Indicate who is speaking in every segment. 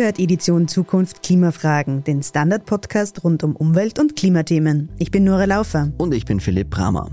Speaker 1: Hört Edition Zukunft Klimafragen, den Standard-Podcast rund um Umwelt- und Klimathemen. Ich bin Nora Laufer.
Speaker 2: Und ich bin Philipp Bramer.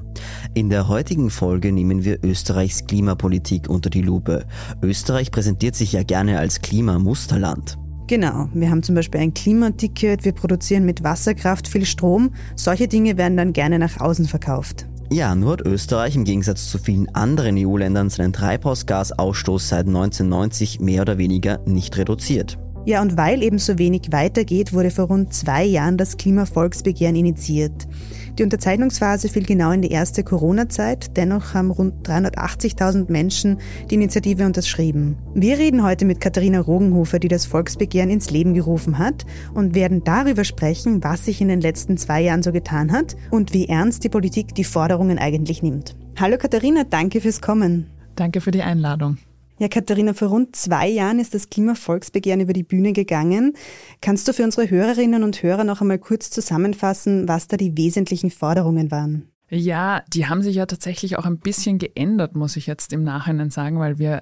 Speaker 2: In der heutigen Folge nehmen wir Österreichs Klimapolitik unter die Lupe. Österreich präsentiert sich ja gerne als Klimamusterland.
Speaker 1: Genau, wir haben zum Beispiel ein Klimaticket, wir produzieren mit Wasserkraft viel Strom. Solche Dinge werden dann gerne nach außen verkauft.
Speaker 2: Ja, nur hat Österreich im Gegensatz zu vielen anderen EU-Ländern seinen Treibhausgasausstoß seit 1990 mehr oder weniger nicht reduziert.
Speaker 1: Ja, und weil eben so wenig weitergeht, wurde vor rund zwei Jahren das Klimavolksbegehren initiiert. Die Unterzeichnungsphase fiel genau in die erste Corona-Zeit. Dennoch haben rund 380.000 Menschen die Initiative unterschrieben. Wir reden heute mit Katharina Rogenhofer, die das Volksbegehren ins Leben gerufen hat und werden darüber sprechen, was sich in den letzten zwei Jahren so getan hat und wie ernst die Politik die Forderungen eigentlich nimmt. Hallo Katharina, danke fürs Kommen.
Speaker 3: Danke für die Einladung.
Speaker 1: Ja, Katharina, vor rund zwei Jahren ist das Klimavolksbegehren über die Bühne gegangen. Kannst du für unsere Hörerinnen und Hörer noch einmal kurz zusammenfassen, was da die wesentlichen Forderungen waren?
Speaker 3: Ja, die haben sich ja tatsächlich auch ein bisschen geändert, muss ich jetzt im Nachhinein sagen, weil wir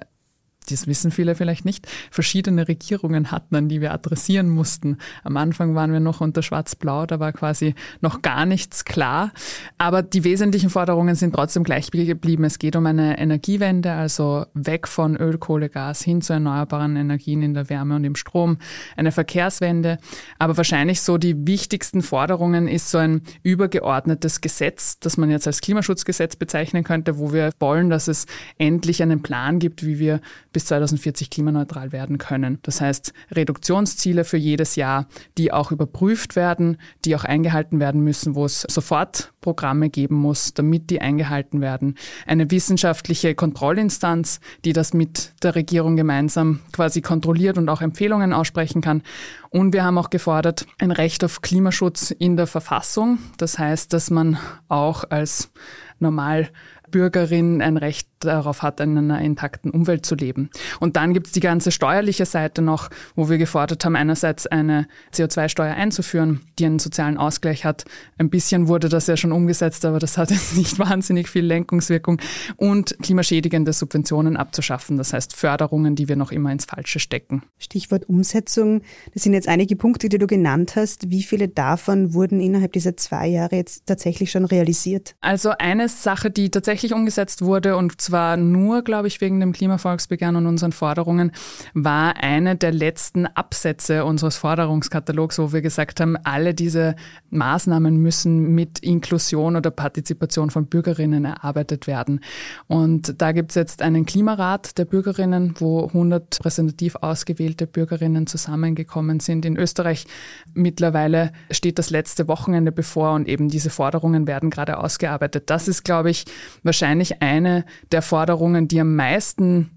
Speaker 3: das wissen viele vielleicht nicht, verschiedene Regierungen hatten, an die wir adressieren mussten. Am Anfang waren wir noch unter Schwarz-Blau, da war quasi noch gar nichts klar. Aber die wesentlichen Forderungen sind trotzdem gleich geblieben. Es geht um eine Energiewende, also weg von Öl, Kohle, Gas hin zu erneuerbaren Energien in der Wärme und im Strom, eine Verkehrswende. Aber wahrscheinlich so die wichtigsten Forderungen ist so ein übergeordnetes Gesetz, das man jetzt als Klimaschutzgesetz bezeichnen könnte, wo wir wollen, dass es endlich einen Plan gibt, wie wir bis 2040 klimaneutral werden können. Das heißt, Reduktionsziele für jedes Jahr, die auch überprüft werden, die auch eingehalten werden müssen, wo es sofort Programme geben muss, damit die eingehalten werden. Eine wissenschaftliche Kontrollinstanz, die das mit der Regierung gemeinsam quasi kontrolliert und auch Empfehlungen aussprechen kann. Und wir haben auch gefordert, ein Recht auf Klimaschutz in der Verfassung. Das heißt, dass man auch als normal Bürgerin ein Recht darauf hat, in einer intakten Umwelt zu leben. Und dann gibt es die ganze steuerliche Seite noch, wo wir gefordert haben, einerseits eine CO2-Steuer einzuführen, die einen sozialen Ausgleich hat. Ein bisschen wurde das ja schon umgesetzt, aber das hat jetzt nicht wahnsinnig viel Lenkungswirkung. Und klimaschädigende Subventionen abzuschaffen, das heißt Förderungen, die wir noch immer ins Falsche stecken.
Speaker 1: Stichwort Umsetzung. Das sind jetzt einige Punkte, die du genannt hast. Wie viele davon wurden innerhalb dieser zwei Jahre jetzt tatsächlich schon realisiert?
Speaker 3: Also eine Sache, die tatsächlich tatsächlich umgesetzt wurde und zwar nur, glaube ich, wegen dem Klimavolksbegehren und unseren Forderungen, war eine der letzten Absätze unseres Forderungskatalogs, wo wir gesagt haben, alle diese Maßnahmen müssen mit Inklusion oder Partizipation von Bürgerinnen erarbeitet werden. Und da gibt es jetzt einen Klimarat der Bürgerinnen, wo 100 repräsentativ ausgewählte Bürgerinnen zusammengekommen sind. In Österreich mittlerweile steht das letzte Wochenende bevor und eben diese Forderungen werden gerade ausgearbeitet. Das ist, glaube ich, wahrscheinlich eine der Forderungen, die am meisten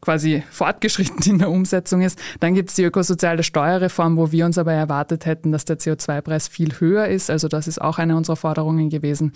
Speaker 3: quasi fortgeschritten in der Umsetzung ist. Dann gibt es die ökosoziale Steuerreform, wo wir uns aber erwartet hätten, dass der CO2-Preis viel höher ist. Also das ist auch eine unserer Forderungen gewesen.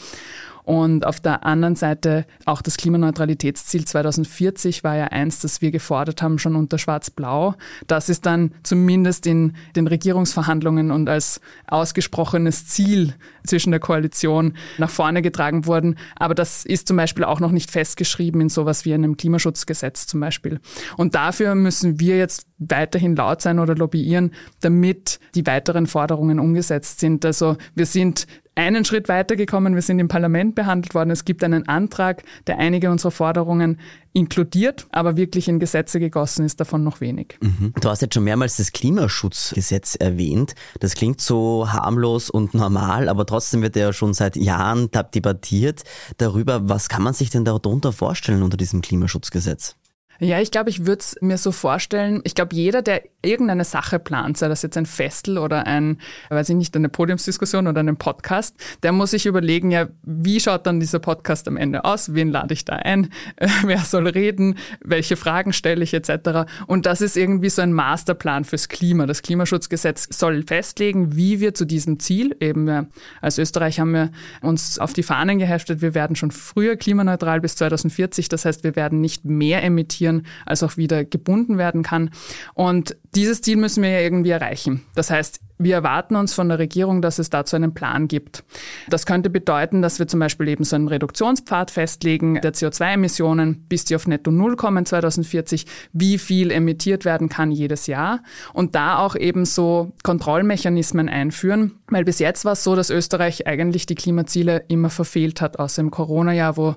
Speaker 3: Und auf der anderen Seite auch das Klimaneutralitätsziel 2040 war ja eins, das wir gefordert haben, schon unter Schwarz-Blau. Das ist dann zumindest in den Regierungsverhandlungen und als ausgesprochenes Ziel zwischen der Koalition nach vorne getragen worden. Aber das ist zum Beispiel auch noch nicht festgeschrieben in sowas wie einem Klimaschutzgesetz zum Beispiel. Und dafür müssen wir jetzt weiterhin laut sein oder lobbyieren, damit die weiteren Forderungen umgesetzt sind. Also wir sind einen Schritt weitergekommen. Wir sind im Parlament behandelt worden. Es gibt einen Antrag, der einige unserer Forderungen inkludiert, aber wirklich in Gesetze gegossen ist davon noch wenig.
Speaker 2: Mhm. Du hast jetzt schon mehrmals das Klimaschutzgesetz erwähnt. Das klingt so harmlos und normal, aber trotzdem wird ja schon seit Jahren debattiert darüber, was kann man sich denn darunter vorstellen unter diesem Klimaschutzgesetz?
Speaker 3: Ja, ich glaube, ich würde es mir so vorstellen. Ich glaube, jeder, der irgendeine Sache plant, sei das jetzt ein Festel oder ein, weiß ich nicht, eine Podiumsdiskussion oder einen Podcast, der muss sich überlegen, ja, wie schaut dann dieser Podcast am Ende aus? Wen lade ich da ein? Wer soll reden? Welche Fragen stelle ich etc.? Und das ist irgendwie so ein Masterplan fürs Klima. Das Klimaschutzgesetz soll festlegen, wie wir zu diesem Ziel, eben als Österreich haben wir uns auf die Fahnen geheftet, wir werden schon früher klimaneutral bis 2040. Das heißt, wir werden nicht mehr emittieren reduzieren als auch wieder gebunden werden kann. Und dieses Ziel müssen wir ja irgendwie erreichen. Das heißt, wir erwarten uns von der Regierung, dass es dazu einen Plan gibt. Das könnte bedeuten, dass wir zum Beispiel eben so einen Reduktionspfad festlegen der CO2-Emissionen, bis die auf netto Null kommen 2040, wie viel emittiert werden kann jedes Jahr und da auch eben so Kontrollmechanismen einführen, weil bis jetzt war es so, dass Österreich eigentlich die Klimaziele immer verfehlt hat, außer im Corona-Jahr, wo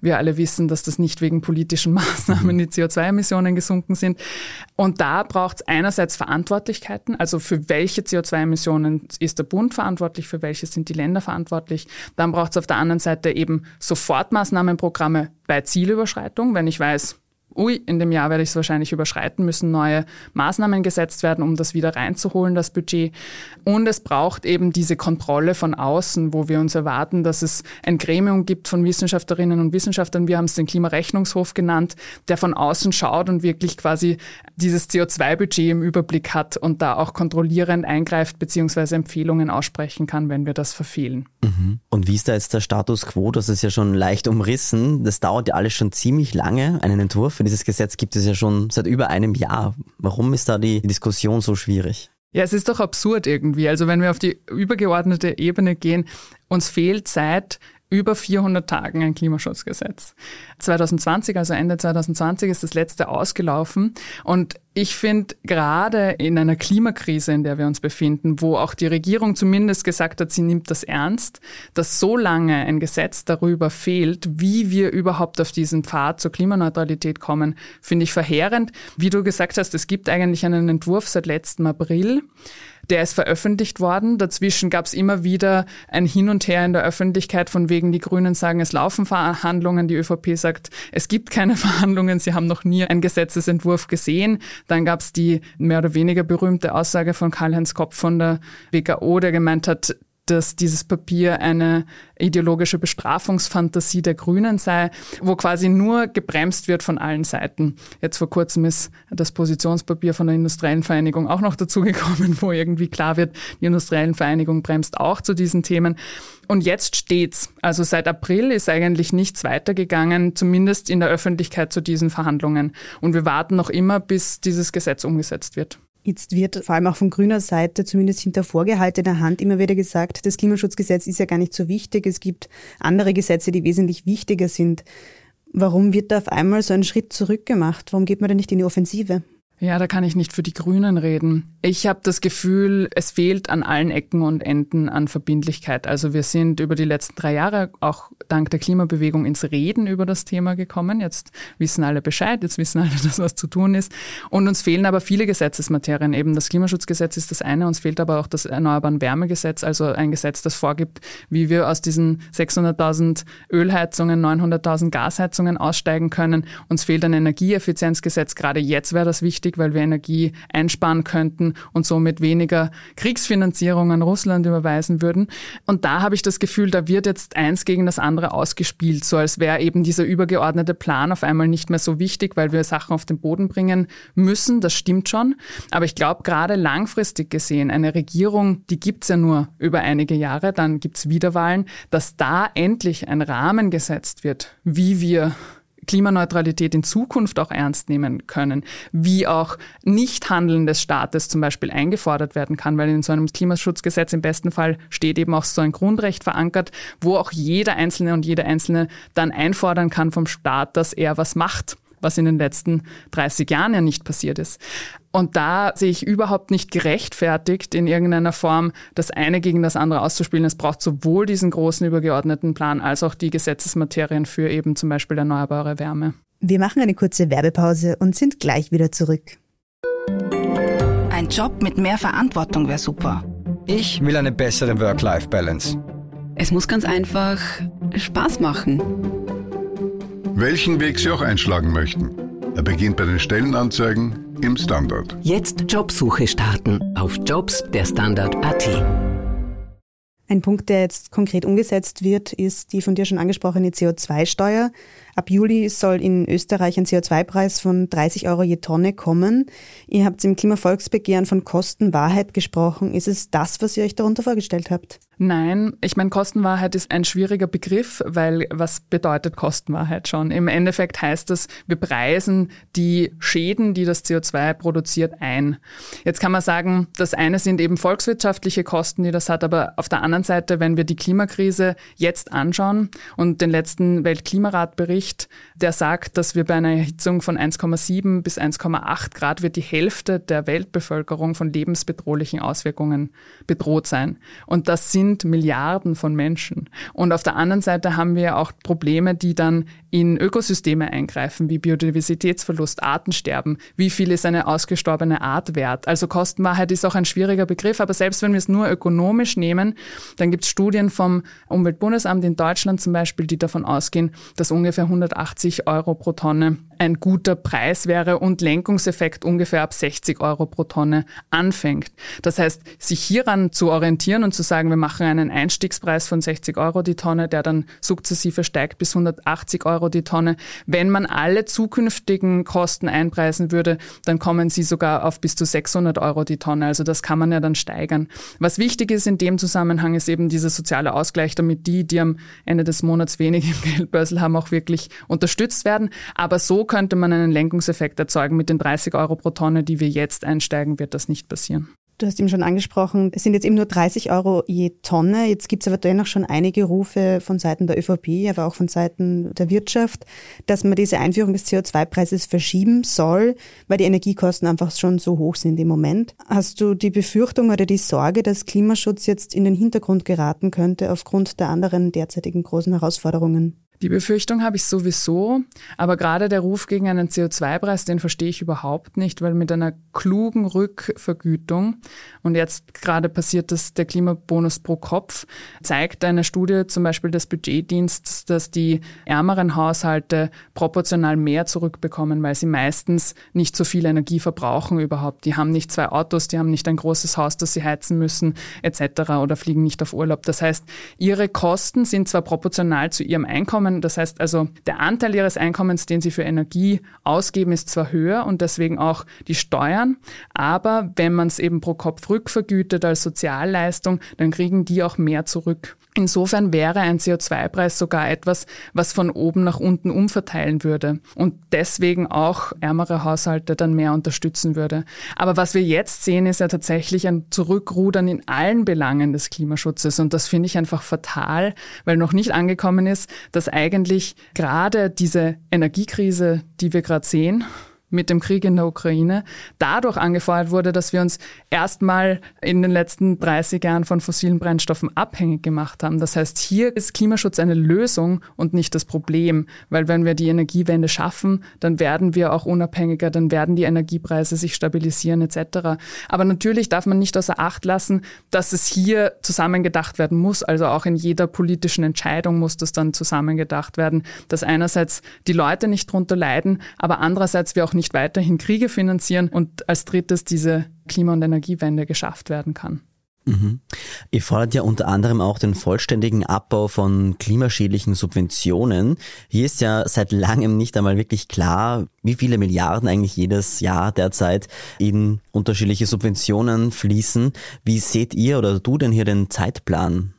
Speaker 3: wir alle wissen, dass das nicht wegen politischen Maßnahmen die CO2-Emissionen gesunken sind. Und da braucht es einerseits Verantwortlichkeiten, also für welche CO2-Emissionen ist der Bund verantwortlich, für welche sind die Länder verantwortlich. Dann braucht es auf der anderen Seite eben Sofortmaßnahmenprogramme bei Zielüberschreitung, wenn ich weiß, ui, in dem Jahr werde ich es wahrscheinlich überschreiten, müssen neue Maßnahmen gesetzt werden, um das wieder reinzuholen, das Budget. Und es braucht eben diese Kontrolle von außen, wo wir uns erwarten, dass es ein Gremium gibt von Wissenschaftlerinnen und Wissenschaftlern, wir haben es den Klimarechnungshof genannt, der von außen schaut und wirklich quasi dieses CO2-Budget im Überblick hat und da auch kontrollierend eingreift bzw. Empfehlungen aussprechen kann, wenn wir das verfehlen.
Speaker 2: Mhm. Und wie ist da jetzt der Status quo? Das ist ja schon leicht umrissen. Das dauert ja alles schon ziemlich lange, einen Entwurf für dieses Gesetz gibt es ja schon seit über einem Jahr. Warum ist da die Diskussion so schwierig?
Speaker 3: Ja, es ist doch absurd irgendwie. Also wenn wir auf die übergeordnete Ebene gehen, uns fehlt seit über 400 Tagen ein Klimaschutzgesetz. 2020, also Ende 2020, ist das letzte ausgelaufen. Und ich finde, gerade in einer Klimakrise, in der wir uns befinden, wo auch die Regierung zumindest gesagt hat, sie nimmt das ernst, dass so lange ein Gesetz darüber fehlt, wie wir überhaupt auf diesen Pfad zur Klimaneutralität kommen, finde ich verheerend. Wie du gesagt hast, es gibt eigentlich einen Entwurf seit letztem April. Der ist veröffentlicht worden. Dazwischen gab es immer wieder ein Hin und Her in der Öffentlichkeit, von wegen die Grünen sagen, es laufen Verhandlungen, die ÖVP sagt, es gibt keine Verhandlungen, sie haben noch nie einen Gesetzesentwurf gesehen. Dann gab es die mehr oder weniger berühmte Aussage von Karl-Heinz Kopp von der WKO, der gemeint hat, dass dieses Papier eine ideologische Bestrafungsfantasie der Grünen sei, wo quasi nur gebremst wird von allen Seiten. Jetzt vor kurzem ist das Positionspapier von der Industriellen Vereinigung auch noch dazugekommen, wo irgendwie klar wird, die Industriellen Vereinigung bremst auch zu diesen Themen. Und jetzt steht's. Also seit April ist eigentlich nichts weitergegangen, zumindest in der Öffentlichkeit zu diesen Verhandlungen. Und wir warten noch immer, bis dieses Gesetz umgesetzt wird.
Speaker 1: Jetzt wird vor allem auch von grüner Seite, zumindest hinter vorgehaltener Hand, immer wieder gesagt, das Klimaschutzgesetz ist ja gar nicht so wichtig. Es gibt andere Gesetze, die wesentlich wichtiger sind. Warum wird da auf einmal so ein Schritt zurück gemacht? Warum geht man da nicht in die Offensive?
Speaker 3: Ja, da kann ich nicht für die Grünen reden. Ich habe das Gefühl, es fehlt an allen Ecken und Enden an Verbindlichkeit. Also wir sind über die letzten drei Jahre auch dank der Klimabewegung ins Reden über das Thema gekommen. Jetzt wissen alle Bescheid, jetzt wissen alle, dass was zu tun ist. Und uns fehlen aber viele Gesetzesmaterien. Eben das Klimaschutzgesetz ist das eine, uns fehlt aber auch das Erneuerbaren Wärmegesetz, also ein Gesetz, das vorgibt, wie wir aus diesen 600.000 Ölheizungen, 900.000 Gasheizungen aussteigen können. Uns fehlt ein Energieeffizienzgesetz. Gerade jetzt wäre das wichtig wichtig, weil wir Energie einsparen könnten und somit weniger Kriegsfinanzierung an Russland überweisen würden. Und da habe ich das Gefühl, da wird jetzt eins gegen das andere ausgespielt, so als wäre eben dieser übergeordnete Plan auf einmal nicht mehr so wichtig, weil wir Sachen auf den Boden bringen müssen. Das stimmt schon. Aber ich glaube, gerade langfristig gesehen, eine Regierung, die gibt es ja nur über einige Jahre, dann gibt es Wiederwahlen, dass da endlich ein Rahmen gesetzt wird, wie wir Klimaneutralität in Zukunft auch ernst nehmen können, wie auch Nichthandeln des Staates zum Beispiel eingefordert werden kann, weil in so einem Klimaschutzgesetz im besten Fall steht eben auch so ein Grundrecht verankert, wo auch jeder Einzelne und jede Einzelne dann einfordern kann vom Staat, dass er was macht was in den letzten 30 Jahren ja nicht passiert ist. Und da sehe ich überhaupt nicht gerechtfertigt, in irgendeiner Form das eine gegen das andere auszuspielen. Es braucht sowohl diesen großen übergeordneten Plan als auch die Gesetzesmaterien für eben zum Beispiel erneuerbare Wärme.
Speaker 1: Wir machen eine kurze Werbepause und sind gleich wieder zurück.
Speaker 4: Ein Job mit mehr Verantwortung wäre super.
Speaker 5: Ich will eine bessere Work-Life-Balance.
Speaker 6: Es muss ganz einfach Spaß machen
Speaker 7: welchen Weg Sie auch einschlagen möchten. Er beginnt bei den Stellenanzeigen im Standard.
Speaker 4: Jetzt Jobsuche starten auf Jobs der Standard.at.
Speaker 1: Ein Punkt, der jetzt konkret umgesetzt wird, ist die von dir schon angesprochene CO2-Steuer. Ab Juli soll in Österreich ein CO2-Preis von 30 Euro je Tonne kommen. Ihr habt im Klimavolksbegehren von Kostenwahrheit gesprochen. Ist es das, was ihr euch darunter vorgestellt habt?
Speaker 3: Nein, ich meine, Kostenwahrheit ist ein schwieriger Begriff, weil was bedeutet Kostenwahrheit schon? Im Endeffekt heißt das, wir preisen die Schäden, die das CO2 produziert, ein. Jetzt kann man sagen, das eine sind eben volkswirtschaftliche Kosten, die das hat, aber auf der anderen Seite, wenn wir die Klimakrise jetzt anschauen und den letzten Weltklimaratbericht, der sagt, dass wir bei einer Erhitzung von 1,7 bis 1,8 Grad wird die Hälfte der Weltbevölkerung von lebensbedrohlichen Auswirkungen bedroht sein. Und das sind Milliarden von Menschen. Und auf der anderen Seite haben wir auch Probleme, die dann in Ökosysteme eingreifen, wie Biodiversitätsverlust, Artensterben. Wie viel ist eine ausgestorbene Art wert? Also Kostenwahrheit ist auch ein schwieriger Begriff, aber selbst wenn wir es nur ökonomisch nehmen, dann gibt es Studien vom Umweltbundesamt in Deutschland zum Beispiel, die davon ausgehen, dass ungefähr 180 Euro pro Tonne ein guter Preis wäre und Lenkungseffekt ungefähr ab 60 Euro pro Tonne anfängt. Das heißt, sich hieran zu orientieren und zu sagen, wir machen einen Einstiegspreis von 60 Euro die Tonne, der dann sukzessive steigt bis 180 Euro die Tonne. Wenn man alle zukünftigen Kosten einpreisen würde, dann kommen sie sogar auf bis zu 600 Euro die Tonne. Also das kann man ja dann steigern. Was wichtig ist in dem Zusammenhang ist eben dieser soziale Ausgleich, damit die, die am Ende des Monats wenig im Geldbörsel haben, auch wirklich unterstützt werden. Aber so könnte man einen Lenkungseffekt erzeugen. Mit den 30 Euro pro Tonne, die wir jetzt einsteigen, wird das nicht passieren.
Speaker 1: Du hast eben schon angesprochen, es sind jetzt eben nur 30 Euro je Tonne. Jetzt gibt es aber dennoch schon einige Rufe von Seiten der ÖVP, aber auch von Seiten der Wirtschaft, dass man diese Einführung des CO2-Preises verschieben soll, weil die Energiekosten einfach schon so hoch sind im Moment. Hast du die Befürchtung oder die Sorge, dass Klimaschutz jetzt in den Hintergrund geraten könnte aufgrund der anderen derzeitigen großen Herausforderungen?
Speaker 3: Die Befürchtung habe ich sowieso, aber gerade der Ruf gegen einen CO2-Preis, den verstehe ich überhaupt nicht, weil mit einer klugen Rückvergütung und jetzt gerade passiert das der Klimabonus pro Kopf, zeigt eine Studie zum Beispiel des Budgetdienstes, dass die ärmeren Haushalte proportional mehr zurückbekommen, weil sie meistens nicht so viel Energie verbrauchen überhaupt. Die haben nicht zwei Autos, die haben nicht ein großes Haus, das sie heizen müssen etc. oder fliegen nicht auf Urlaub. Das heißt, ihre Kosten sind zwar proportional zu ihrem Einkommen, Einkommen, das heißt also der Anteil ihres Einkommens, den sie für Energie ausgeben, ist zwar höher und deswegen auch die Steuern, aber wenn man es eben pro Kopf rückvergütet als Sozialleistung, dann kriegen die auch mehr zurück. Insofern wäre ein CO2-Preis sogar etwas, was von oben nach unten umverteilen würde und deswegen auch ärmere Haushalte dann mehr unterstützen würde. Aber was wir jetzt sehen, ist ja tatsächlich ein Zurückrudern in allen Belangen des Klimaschutzes und das finde ich einfach fatal, weil noch nicht angekommen ist, dass eigentlich gerade diese Energiekrise, die wir gerade sehen, mit dem Krieg in der Ukraine dadurch angefeuert wurde, dass wir uns erstmal in den letzten 30 Jahren von fossilen Brennstoffen abhängig gemacht haben. Das heißt, hier ist Klimaschutz eine Lösung und nicht das Problem, weil wenn wir die Energiewende schaffen, dann werden wir auch unabhängiger, dann werden die Energiepreise sich stabilisieren etc. Aber natürlich darf man nicht außer Acht lassen, dass es hier zusammengedacht werden muss, also auch in jeder politischen Entscheidung muss das dann zusammengedacht werden, dass einerseits die Leute nicht drunter leiden, aber andererseits wir auch nicht nicht weiterhin Kriege finanzieren und als drittes diese Klima- und Energiewende geschafft werden kann.
Speaker 2: Mhm. Ihr fordert ja unter anderem auch den vollständigen Abbau von klimaschädlichen Subventionen. Hier ist ja seit langem nicht einmal wirklich klar, wie viele Milliarden eigentlich jedes Jahr derzeit in unterschiedliche Subventionen fließen. Wie seht ihr oder du denn hier den Zeitplan?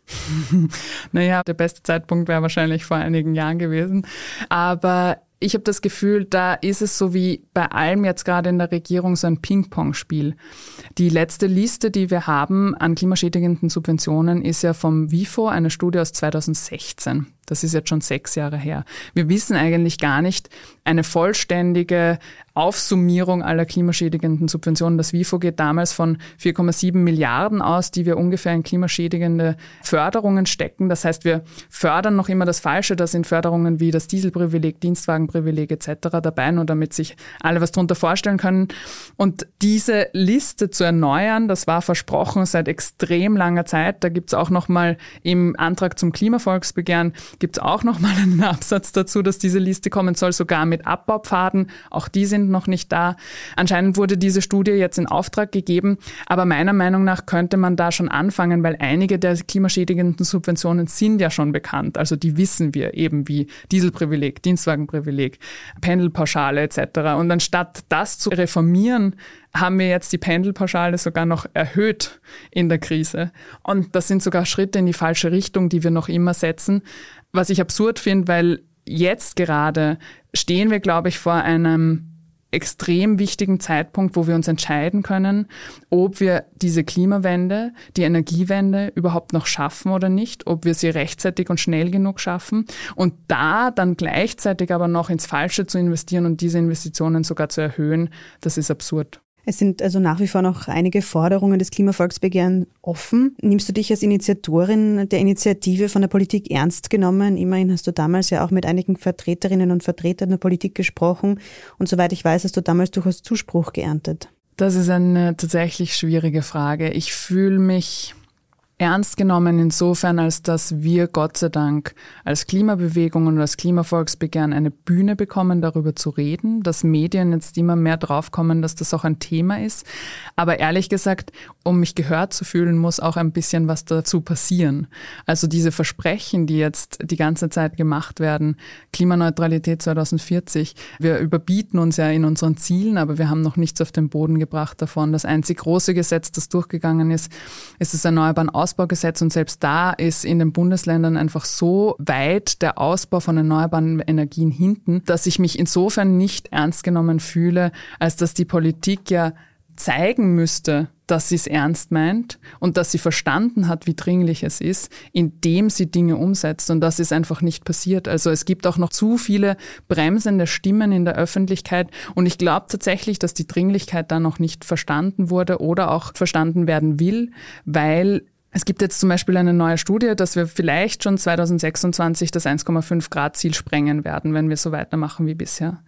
Speaker 3: naja, der beste Zeitpunkt wäre wahrscheinlich vor einigen Jahren gewesen. Aber ich habe das Gefühl, da ist es so wie bei allem jetzt gerade in der Regierung so ein Ping-Pong-Spiel. Die letzte Liste, die wir haben an klimaschädigenden Subventionen, ist ja vom WIFO, eine Studie aus 2016. Das ist jetzt schon sechs Jahre her. Wir wissen eigentlich gar nicht eine vollständige Aufsummierung aller klimaschädigenden Subventionen. Das WIFO geht damals von 4,7 Milliarden aus, die wir ungefähr in klimaschädigende Förderungen stecken. Das heißt, wir fördern noch immer das Falsche. Da sind Förderungen wie das Dieselprivileg, Dienstwagenprivileg etc. dabei, nur damit sich alle was darunter vorstellen können. Und diese Liste zu erneuern, das war versprochen seit extrem langer Zeit. Da gibt es auch nochmal im Antrag zum Klimavolksbegehren gibt es auch nochmal einen Absatz dazu, dass diese Liste kommen soll, sogar mit Abbaupfaden. Auch die sind noch nicht da. Anscheinend wurde diese Studie jetzt in Auftrag gegeben, aber meiner Meinung nach könnte man da schon anfangen, weil einige der klimaschädigenden Subventionen sind ja schon bekannt. Also die wissen wir eben wie Dieselprivileg, Dienstwagenprivileg, Pendelpauschale etc. Und anstatt das zu reformieren, haben wir jetzt die Pendelpauschale sogar noch erhöht in der Krise. Und das sind sogar Schritte in die falsche Richtung, die wir noch immer setzen. Was ich absurd finde, weil jetzt gerade stehen wir, glaube ich, vor einem extrem wichtigen Zeitpunkt, wo wir uns entscheiden können, ob wir diese Klimawende, die Energiewende überhaupt noch schaffen oder nicht, ob wir sie rechtzeitig und schnell genug schaffen und da dann gleichzeitig aber noch ins Falsche zu investieren und diese Investitionen sogar zu erhöhen, das ist absurd.
Speaker 1: Es sind also nach wie vor noch einige Forderungen des Klimavolksbegehren offen. Nimmst du dich als Initiatorin der Initiative von der Politik ernst genommen? Immerhin hast du damals ja auch mit einigen Vertreterinnen und Vertretern der Politik gesprochen und soweit ich weiß, hast du damals durchaus Zuspruch geerntet.
Speaker 3: Das ist eine tatsächlich schwierige Frage. Ich fühle mich ernst genommen insofern, als dass wir Gott sei Dank als Klimabewegung und als Klimavolksbegehren eine Bühne bekommen, darüber zu reden, dass Medien jetzt immer mehr draufkommen, dass das auch ein Thema ist. Aber ehrlich gesagt, um mich gehört zu fühlen, muss auch ein bisschen was dazu passieren. Also diese Versprechen, die jetzt die ganze Zeit gemacht werden, Klimaneutralität 2040, wir überbieten uns ja in unseren Zielen, aber wir haben noch nichts auf den Boden gebracht davon. Das einzig große Gesetz, das durchgegangen ist, ist das Erneuerbaren Aus Ausbaugesetz und selbst da ist in den Bundesländern einfach so weit der Ausbau von erneuerbaren Energien hinten, dass ich mich insofern nicht ernst genommen fühle, als dass die Politik ja zeigen müsste, dass sie es ernst meint und dass sie verstanden hat, wie dringlich es ist, indem sie Dinge umsetzt. Und das ist einfach nicht passiert. Also es gibt auch noch zu viele bremsende Stimmen in der Öffentlichkeit. Und ich glaube tatsächlich, dass die Dringlichkeit da noch nicht verstanden wurde oder auch verstanden werden will, weil es gibt jetzt zum Beispiel eine neue Studie, dass wir vielleicht schon 2026 das 1,5 Grad Ziel sprengen werden, wenn wir so weitermachen wie bisher.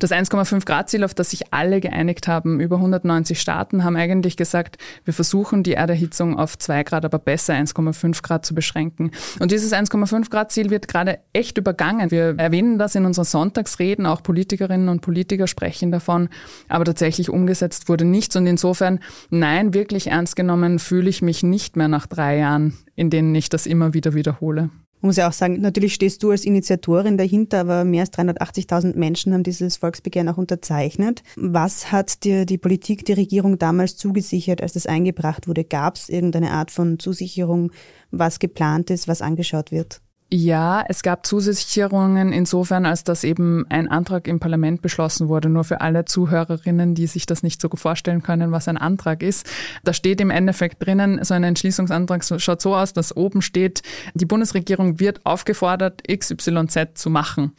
Speaker 3: Das 1,5 Grad Ziel, auf das sich alle geeinigt haben, über 190 Staaten, haben eigentlich gesagt, wir versuchen die Erderhitzung auf 2 Grad, aber besser 1,5 Grad zu beschränken. Und dieses 1,5 Grad Ziel wird gerade echt übergangen. Wir erwähnen das in unseren Sonntagsreden, auch Politikerinnen und Politiker sprechen davon, aber tatsächlich umgesetzt wurde nichts. Und insofern, nein, wirklich ernst genommen fühle ich mich nicht mehr nach drei Jahren, in denen ich das immer wieder wiederhole.
Speaker 1: Man muss ja auch sagen, natürlich stehst du als Initiatorin dahinter, aber mehr als 380.000 Menschen haben dieses Volksbegehren auch unterzeichnet. Was hat dir die Politik, die Regierung damals zugesichert, als das eingebracht wurde? Gab es irgendeine Art von Zusicherung, was geplant ist, was angeschaut wird?
Speaker 3: Ja, es gab Zusicherungen insofern, als dass eben ein Antrag im Parlament beschlossen wurde. Nur für alle Zuhörerinnen, die sich das nicht so vorstellen können, was ein Antrag ist. Da steht im Endeffekt drinnen, so ein Entschließungsantrag schaut so aus, dass oben steht, die Bundesregierung wird aufgefordert, XYZ zu machen.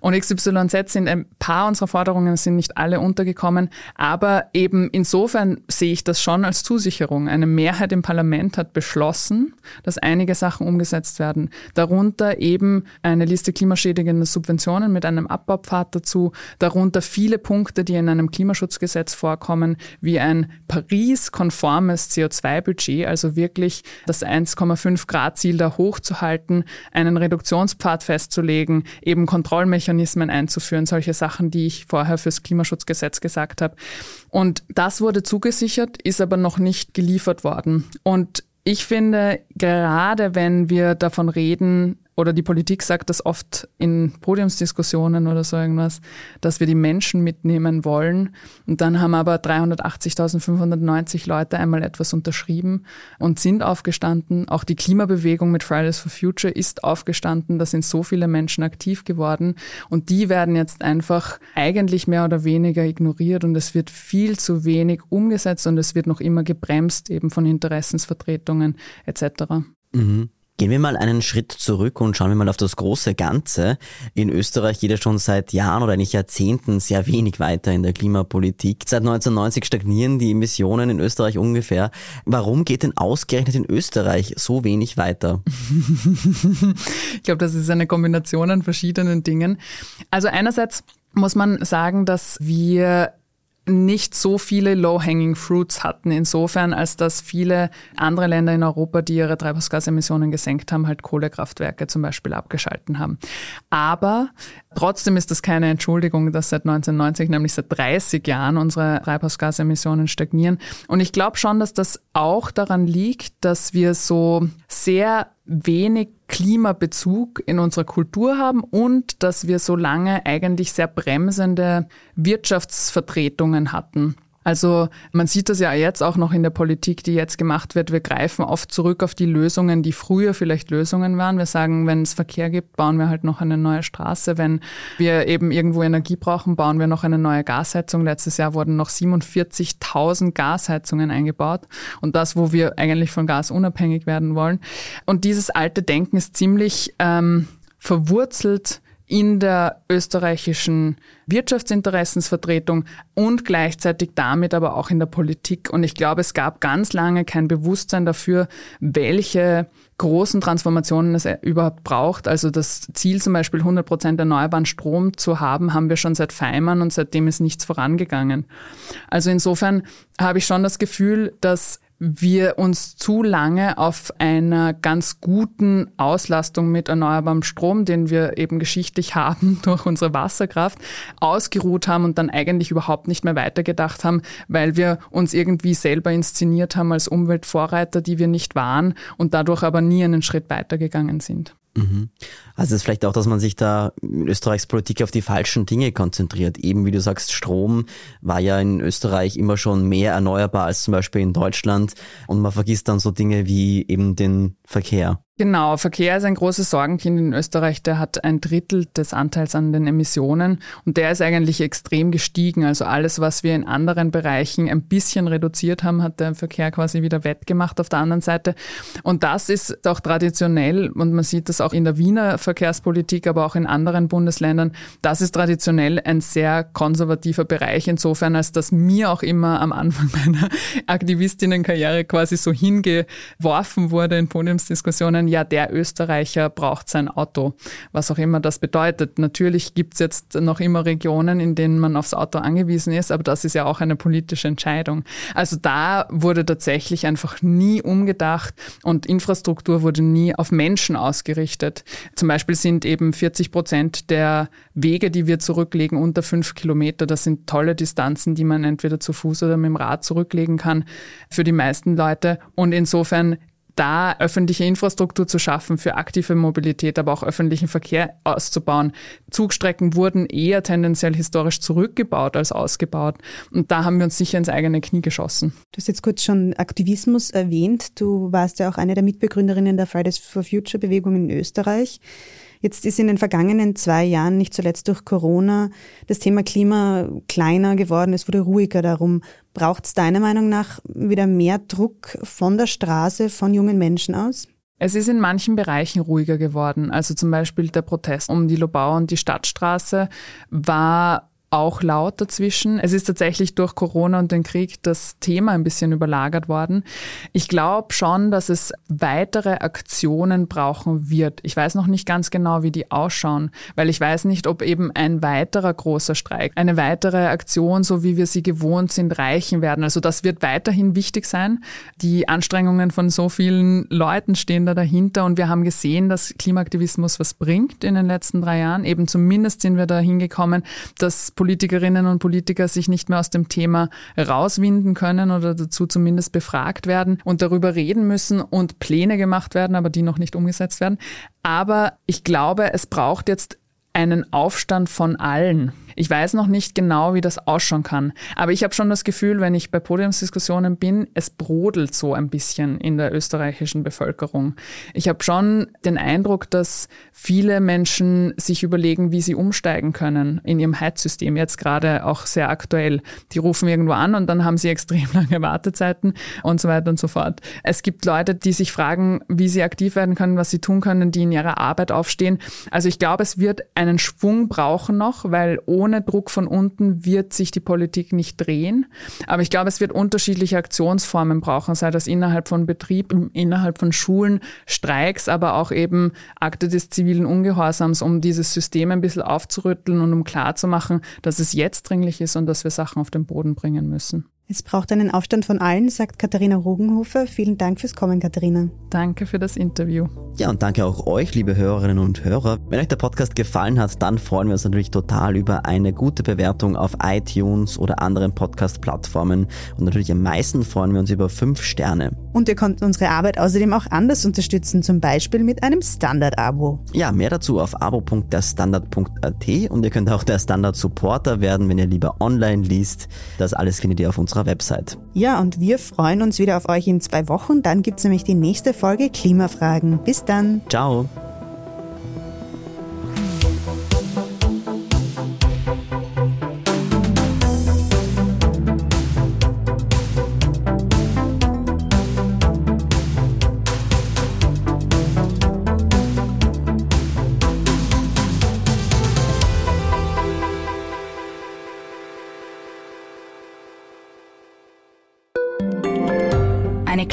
Speaker 3: Und XYZ sind ein paar unserer Forderungen, sind nicht alle untergekommen. Aber eben insofern sehe ich das schon als Zusicherung. Eine Mehrheit im Parlament hat beschlossen, dass einige Sachen umgesetzt werden. Darunter darunter eben eine Liste klimaschädigender Subventionen mit einem Abbaupfad dazu, darunter viele Punkte, die in einem Klimaschutzgesetz vorkommen, wie ein Paris-konformes CO2-Budget, also wirklich das 1,5 Grad Ziel da hochzuhalten, einen Reduktionspfad festzulegen, eben Kontrollmechanismen einzuführen, solche Sachen, die ich vorher fürs Klimaschutzgesetz gesagt habe. Und das wurde zugesichert, ist aber noch nicht geliefert worden. Und ich finde, gerade wenn wir davon reden, oder die Politik sagt das oft in Podiumsdiskussionen oder so irgendwas, dass wir die Menschen mitnehmen wollen. Und dann haben aber 380.590 Leute einmal etwas unterschrieben und sind aufgestanden. Auch die Klimabewegung mit Fridays for Future ist aufgestanden. Da sind so viele Menschen aktiv geworden. Und die werden jetzt einfach eigentlich mehr oder weniger ignoriert und es wird viel zu wenig umgesetzt und es wird noch immer gebremst eben von Interessensvertretungen etc.
Speaker 2: Mhm. Gehen wir mal einen Schritt zurück und schauen wir mal auf das große Ganze. In Österreich geht es schon seit Jahren oder eigentlich Jahrzehnten sehr wenig weiter in der Klimapolitik. Seit 1990 stagnieren die Emissionen in Österreich ungefähr. Warum geht denn ausgerechnet in Österreich so wenig weiter?
Speaker 3: ich glaube, das ist eine Kombination an verschiedenen Dingen. Also einerseits muss man sagen, dass wir nicht so viele low-hanging fruits hatten, insofern als dass viele andere Länder in Europa, die ihre Treibhausgasemissionen gesenkt haben, halt Kohlekraftwerke zum Beispiel abgeschalten haben. Aber trotzdem ist das keine Entschuldigung, dass seit 1990, nämlich seit 30 Jahren, unsere Treibhausgasemissionen stagnieren. Und ich glaube schon, dass das auch daran liegt, dass wir so sehr wenig Klimabezug in unserer Kultur haben und dass wir so lange eigentlich sehr bremsende Wirtschaftsvertretungen hatten. Also man sieht das ja jetzt auch noch in der Politik, die jetzt gemacht wird. Wir greifen oft zurück auf die Lösungen, die früher vielleicht Lösungen waren. Wir sagen, wenn es Verkehr gibt, bauen wir halt noch eine neue Straße. Wenn wir eben irgendwo Energie brauchen, bauen wir noch eine neue Gasheizung. Letztes Jahr wurden noch 47.000 Gasheizungen eingebaut. Und das, wo wir eigentlich von Gas unabhängig werden wollen. Und dieses alte Denken ist ziemlich ähm, verwurzelt in der österreichischen Wirtschaftsinteressensvertretung und gleichzeitig damit aber auch in der Politik. Und ich glaube, es gab ganz lange kein Bewusstsein dafür, welche großen Transformationen es überhaupt braucht. Also das Ziel zum Beispiel 100 Prozent erneuerbaren Strom zu haben, haben wir schon seit Feimann und seitdem ist nichts vorangegangen. Also insofern habe ich schon das Gefühl, dass wir uns zu lange auf einer ganz guten Auslastung mit erneuerbarem Strom, den wir eben geschichtlich haben durch unsere Wasserkraft, ausgeruht haben und dann eigentlich überhaupt nicht mehr weitergedacht haben, weil wir uns irgendwie selber inszeniert haben als Umweltvorreiter, die wir nicht waren und dadurch aber nie einen Schritt weitergegangen sind.
Speaker 2: Also es ist vielleicht auch, dass man sich da in Österreichs Politik auf die falschen Dinge konzentriert. Eben wie du sagst, Strom war ja in Österreich immer schon mehr erneuerbar als zum Beispiel in Deutschland. Und man vergisst dann so Dinge wie eben den Verkehr.
Speaker 3: Genau, Verkehr ist ein großes Sorgenkind in Österreich. Der hat ein Drittel des Anteils an den Emissionen und der ist eigentlich extrem gestiegen. Also alles, was wir in anderen Bereichen ein bisschen reduziert haben, hat der Verkehr quasi wieder wettgemacht auf der anderen Seite. Und das ist auch traditionell und man sieht das auch in der Wiener Verkehrspolitik, aber auch in anderen Bundesländern. Das ist traditionell ein sehr konservativer Bereich insofern, als dass mir auch immer am Anfang meiner Aktivistinnenkarriere quasi so hingeworfen wurde in Podiumsdiskussionen ja, der Österreicher braucht sein Auto, was auch immer das bedeutet. Natürlich gibt's jetzt noch immer Regionen, in denen man aufs Auto angewiesen ist, aber das ist ja auch eine politische Entscheidung. Also da wurde tatsächlich einfach nie umgedacht und Infrastruktur wurde nie auf Menschen ausgerichtet. Zum Beispiel sind eben 40 Prozent der Wege, die wir zurücklegen, unter fünf Kilometer. Das sind tolle Distanzen, die man entweder zu Fuß oder mit dem Rad zurücklegen kann für die meisten Leute. Und insofern da öffentliche Infrastruktur zu schaffen für aktive Mobilität, aber auch öffentlichen Verkehr auszubauen. Zugstrecken wurden eher tendenziell historisch zurückgebaut als ausgebaut. Und da haben wir uns sicher ins eigene Knie geschossen.
Speaker 1: Du hast jetzt kurz schon Aktivismus erwähnt. Du warst ja auch eine der Mitbegründerinnen der Fridays for Future Bewegung in Österreich. Jetzt ist in den vergangenen zwei Jahren, nicht zuletzt durch Corona, das Thema Klima kleiner geworden. Es wurde ruhiger darum. Braucht es deiner Meinung nach wieder mehr Druck von der Straße, von jungen Menschen aus?
Speaker 3: Es ist in manchen Bereichen ruhiger geworden. Also zum Beispiel der Protest um die Lobau und die Stadtstraße war auch laut dazwischen. Es ist tatsächlich durch Corona und den Krieg das Thema ein bisschen überlagert worden. Ich glaube schon, dass es weitere Aktionen brauchen wird. Ich weiß noch nicht ganz genau, wie die ausschauen, weil ich weiß nicht, ob eben ein weiterer großer Streik, eine weitere Aktion, so wie wir sie gewohnt sind, reichen werden. Also das wird weiterhin wichtig sein. Die Anstrengungen von so vielen Leuten stehen da dahinter und wir haben gesehen, dass Klimaaktivismus was bringt in den letzten drei Jahren. Eben zumindest sind wir da hingekommen, dass Politikerinnen und Politiker sich nicht mehr aus dem Thema rauswinden können oder dazu zumindest befragt werden und darüber reden müssen und Pläne gemacht werden, aber die noch nicht umgesetzt werden. Aber ich glaube, es braucht jetzt einen Aufstand von allen. Ich weiß noch nicht genau, wie das ausschauen kann, aber ich habe schon das Gefühl, wenn ich bei Podiumsdiskussionen bin, es brodelt so ein bisschen in der österreichischen Bevölkerung. Ich habe schon den Eindruck, dass viele Menschen sich überlegen, wie sie umsteigen können in ihrem Heizsystem, jetzt gerade auch sehr aktuell. Die rufen irgendwo an und dann haben sie extrem lange Wartezeiten und so weiter und so fort. Es gibt Leute, die sich fragen, wie sie aktiv werden können, was sie tun können, die in ihrer Arbeit aufstehen. Also ich glaube, es wird einen Schwung brauchen noch, weil ohne ohne Druck von unten wird sich die Politik nicht drehen. Aber ich glaube, es wird unterschiedliche Aktionsformen brauchen, sei das innerhalb von Betrieben, innerhalb von Schulen, Streiks, aber auch eben Akte des zivilen Ungehorsams, um dieses System ein bisschen aufzurütteln und um klarzumachen, dass es jetzt dringlich ist und dass wir Sachen auf den Boden bringen müssen.
Speaker 1: Es braucht einen Aufstand von allen, sagt Katharina Rogenhofer. Vielen Dank fürs Kommen, Katharina.
Speaker 3: Danke für das Interview.
Speaker 2: Ja, und danke auch euch, liebe Hörerinnen und Hörer. Wenn euch der Podcast gefallen hat, dann freuen wir uns natürlich total über eine gute Bewertung auf iTunes oder anderen Podcast-Plattformen. Und natürlich am meisten freuen wir uns über fünf Sterne.
Speaker 1: Und ihr könnt unsere Arbeit außerdem auch anders unterstützen, zum Beispiel mit einem Standard-Abo.
Speaker 2: Ja, mehr dazu auf abo.derstandard.at und ihr könnt auch der Standard-Supporter werden, wenn ihr lieber online liest. Das alles findet ihr auf unserer Website.
Speaker 1: Ja, und wir freuen uns wieder auf euch in zwei Wochen. Dann gibt's nämlich die nächste Folge Klimafragen. Bis dann.
Speaker 2: Ciao.